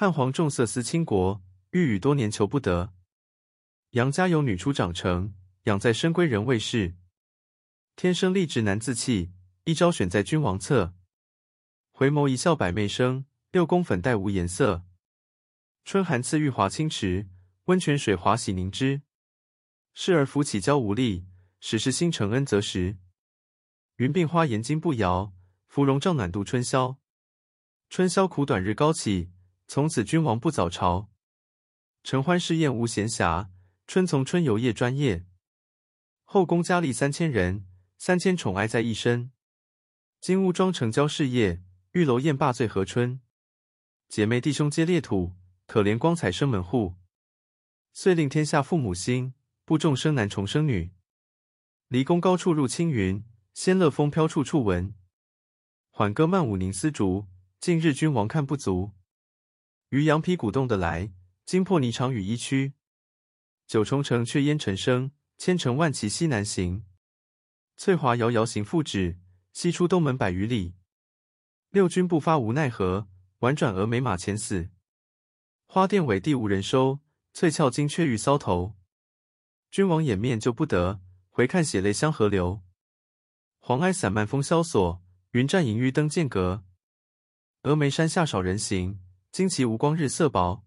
汉皇重色思倾国，御宇多年求不得。杨家有女初长成，养在深闺人未识。天生丽质难自弃，一朝选在君王侧。回眸一笑百媚生，六宫粉黛无颜色。春寒赐玉华清池，温泉水滑洗凝脂。侍儿扶起娇无力，始是新承恩泽时。云鬓花颜金步摇，芙蓉帐暖度春宵。春宵苦短日高起，从此君王不早朝。承欢侍宴无闲暇，春从春游夜专夜。后宫佳丽三千人，三千宠爱在一身。金屋妆成娇侍夜，玉楼宴罢醉和春。姐妹弟兄皆列土，可怜光彩生门户。遂令天下父母心。不重生男重生女，离宫高处入青云，仙乐风飘处处闻。缓歌慢舞凝丝竹，近日君王看不足。渔阳鼙鼓动的来，惊破霓裳羽衣曲。九重城却烟尘生，千乘万骑西南行。翠华遥遥行复止，西出东门百余里。六军不发无奈何，宛转蛾眉马前死。花钿委地无人收，翠翘金阙玉搔头。君王掩面救不得，回看血泪相和流。黄埃散漫风萧索，云战银玉登剑阁。峨眉山下少人行，旌旗无光日色薄。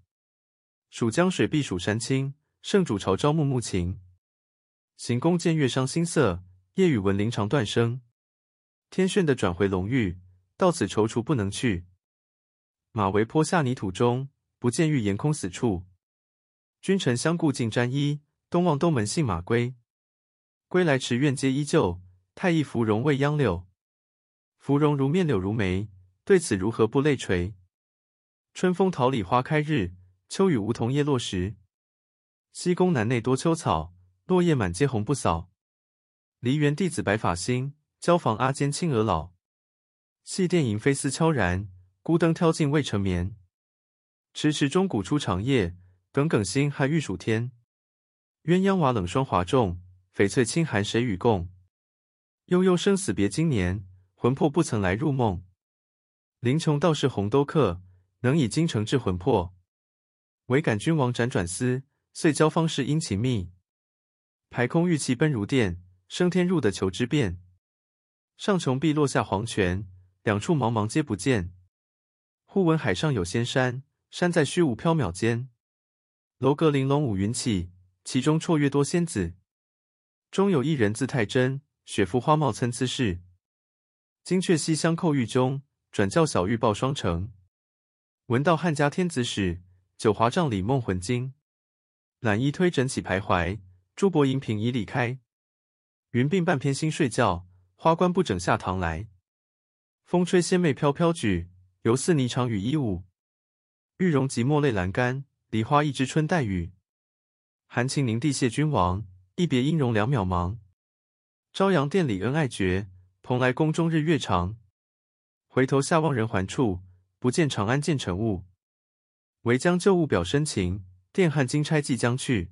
蜀江水碧蜀山青，圣主朝朝暮暮情。行宫见月伤心色，夜雨闻铃肠断声。天旋地转回龙驭，到此踌躇不能去。马嵬坡下泥土中，不见玉颜空死处。君臣相顾尽沾衣。东望东门信马归，归来池苑皆依旧。太液芙蓉未央柳，芙蓉如面柳如眉，对此如何不泪垂？春风桃李花开日，秋雨梧桐叶落时。西宫南内多秋草，落叶满阶红不扫。梨园弟子白发新，椒房阿监青娥老。细殿萤飞思悄然，孤灯挑尽未成眠。迟迟钟鼓初长夜，耿耿星汉欲曙天。鸳鸯瓦冷霜华重，翡翠清寒谁与共？悠悠生死别经年，魂魄不曾来入梦。林琼道是鸿兜客，能以精诚治魂魄。唯感君王辗转思，遂教方士殷勤觅。排空玉气奔如电，升天入地求之遍。上穷碧落下黄泉，两处茫茫皆不见。忽闻海上有仙山，山在虚无缥缈间。楼阁玲珑五云起。其中绰约多仙子，中有一人字太真，雪肤花貌参差是。金阙西厢叩玉钟，转教小玉报双成。闻道汉家天子使，九华帐里梦魂惊。揽衣推枕起徘徊，珠箔银屏迤邐开。云鬓半偏新睡觉，花冠不整下堂来。风吹仙袂飘飘举，犹似霓裳羽衣舞。玉容寂寞泪阑干，梨花一枝春带雨。含情凝地谢君王，一别音容两渺茫。朝阳殿里恩爱绝，蓬莱宫中日月长。回头下望人寰处，不见长安见尘雾。唯将旧物表深情，电汉金钗即将去。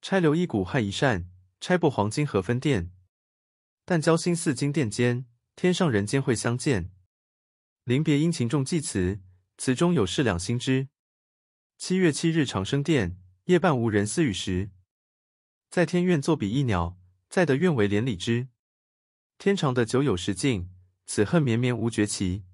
钗留一股撼一扇，钗擘黄金何分店？但交心似金鈿坚，天上人间会相见。临别殷勤重寄词，词中有事两心知。七月七日长生殿。夜半无人私语时，在天愿作比翼鸟，在德愿为连理枝。天长的久有时尽，此恨绵绵无绝期。